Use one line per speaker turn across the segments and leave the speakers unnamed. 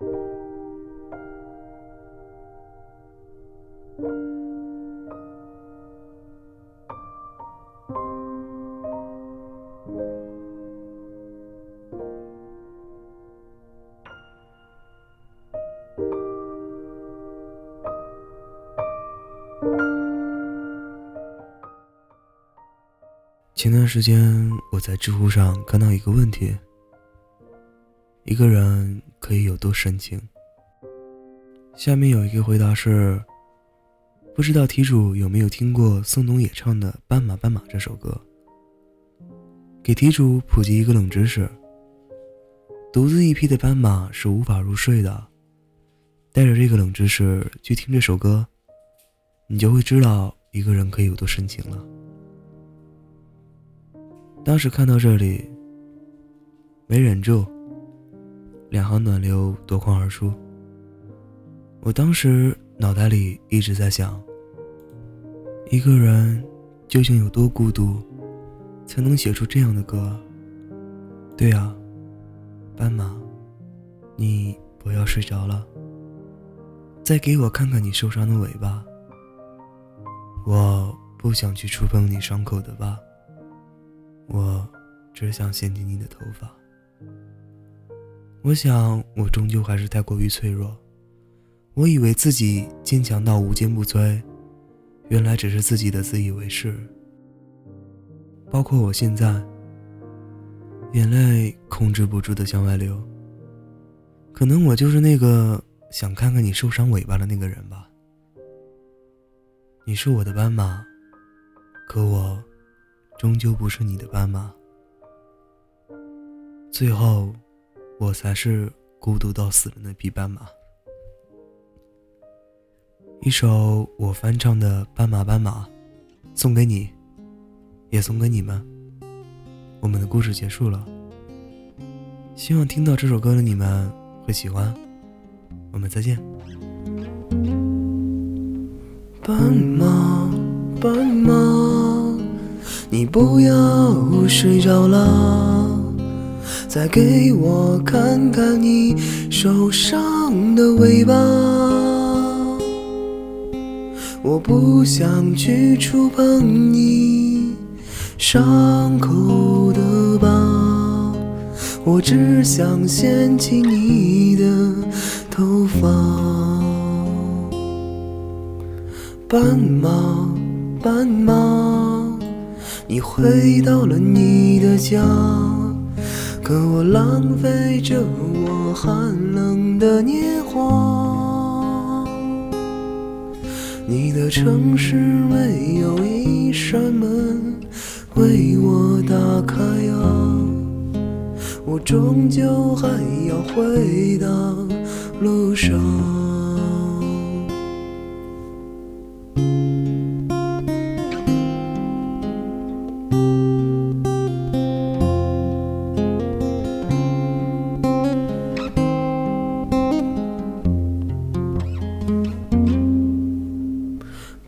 前段时间我在知乎上看到一个问题：一个人可以有多深情？下面有一个回答是：不知道题主有没有听过宋冬野唱的《斑马斑马》这首歌？给题主普及一个冷知识：独自一匹的斑马是无法入睡的。带着这个冷知识去听这首歌，你就会知道一个人可以有多深情了。当时看到这里，没忍住，两行暖流夺眶而出。我当时脑袋里一直在想：一个人究竟有多孤独，才能写出这样的歌？对啊，斑马，你不要睡着了，再给我看看你受伤的尾巴。我不想去触碰你伤口的疤。我只想掀起你的头发。我想，我终究还是太过于脆弱。我以为自己坚强到无坚不摧，原来只是自己的自以为是。包括我现在，眼泪控制不住的向外流。可能我就是那个想看看你受伤尾巴的那个人吧。你是我的斑马，可我。终究不是你的斑马，最后，我才是孤独到死的那匹斑马。一首我翻唱的《斑马斑马》，送给你，也送给你们。我们的故事结束了，希望听到这首歌的你们会喜欢。我们再见。
斑马，斑马。你不要睡着了，再给我看看你受伤的尾巴。我不想去触碰你伤口的疤，我只想掀起你的头发。斑马，斑马。你回到了你的家，可我浪费着我寒冷的年华。你的城市没有一扇门为我打开啊，我终究还要回到路上。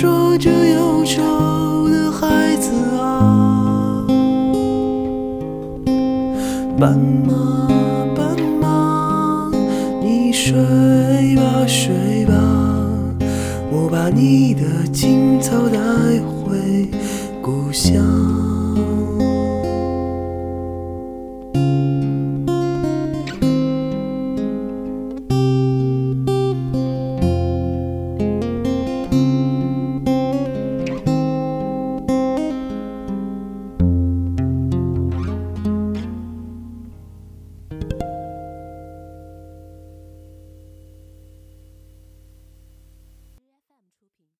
说着忧愁的孩子啊。斑马，斑马，你睡吧，睡吧，我把你的青草带回故乡。